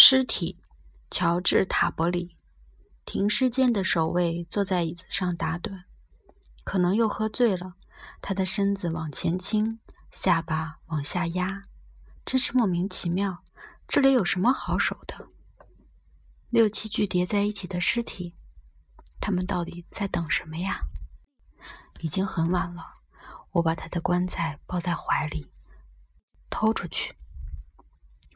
尸体，乔治·塔伯里。停尸间的守卫坐在椅子上打盹，可能又喝醉了。他的身子往前倾，下巴往下压，真是莫名其妙。这里有什么好守的？六七具叠在一起的尸体，他们到底在等什么呀？已经很晚了，我把他的棺材抱在怀里，偷出去。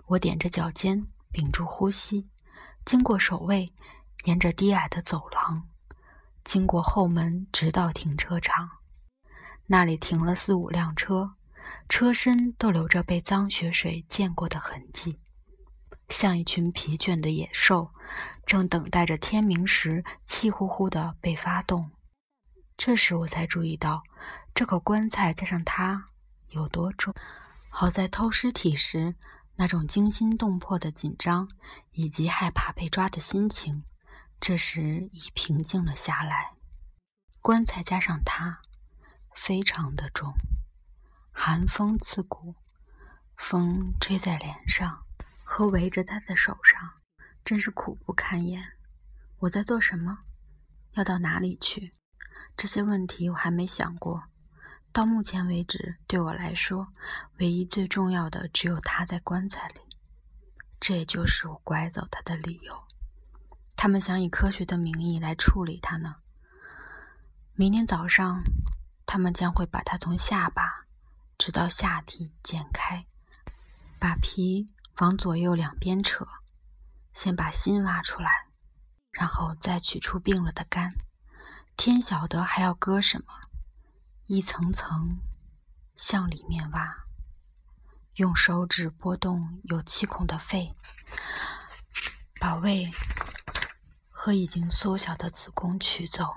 我踮着脚尖。屏住呼吸，经过守卫，沿着低矮的走廊，经过后门，直到停车场。那里停了四五辆车，车身都留着被脏血水溅过的痕迹，像一群疲倦的野兽，正等待着天明时气呼呼地被发动。这时我才注意到，这口棺材加上它有多重。好在偷尸体时。那种惊心动魄的紧张，以及害怕被抓的心情，这时已平静了下来。棺材加上它，非常的重，寒风刺骨，风吹在脸上和围着他的手上，真是苦不堪言。我在做什么？要到哪里去？这些问题我还没想过。到目前为止，对我来说，唯一最重要的只有他在棺材里。这也就是我拐走他的理由。他们想以科学的名义来处理他呢。明天早上，他们将会把他从下巴直到下体剪开，把皮往左右两边扯，先把心挖出来，然后再取出病了的肝。天晓得还要割什么。一层层向里面挖，用手指拨动有气孔的肺，把胃和已经缩小的子宫取走，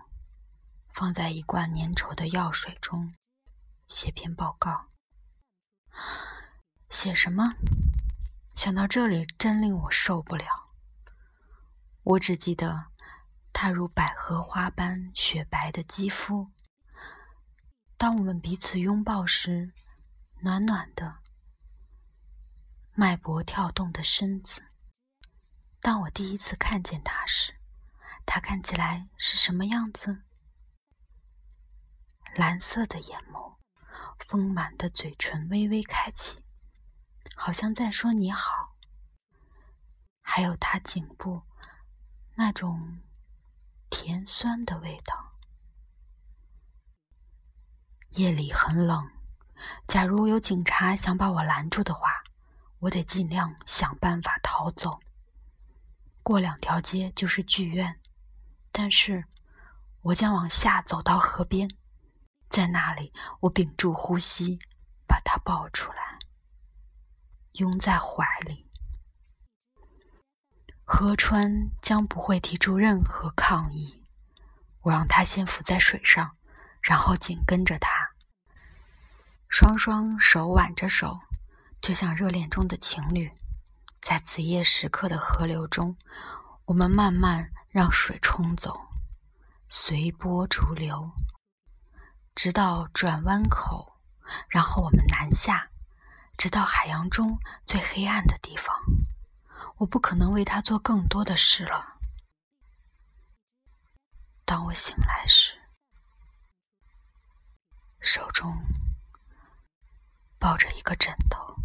放在一罐粘稠的药水中，写篇报告。写什么？想到这里，真令我受不了。我只记得他如百合花般雪白的肌肤。当我们彼此拥抱时，暖暖的，脉搏跳动的身子。当我第一次看见他时，他看起来是什么样子？蓝色的眼眸，丰满的嘴唇微微开启，好像在说你好。还有他颈部那种甜酸的味道。夜里很冷，假如有警察想把我拦住的话，我得尽量想办法逃走。过两条街就是剧院，但是我将往下走到河边，在那里我屏住呼吸，把他抱出来，拥在怀里。河川将不会提出任何抗议。我让他先浮在水上，然后紧跟着他。双双手挽着手，就像热恋中的情侣，在子夜时刻的河流中，我们慢慢让水冲走，随波逐流，直到转弯口，然后我们南下，直到海洋中最黑暗的地方。我不可能为他做更多的事了。当我醒来时，手中。抱着一个枕头。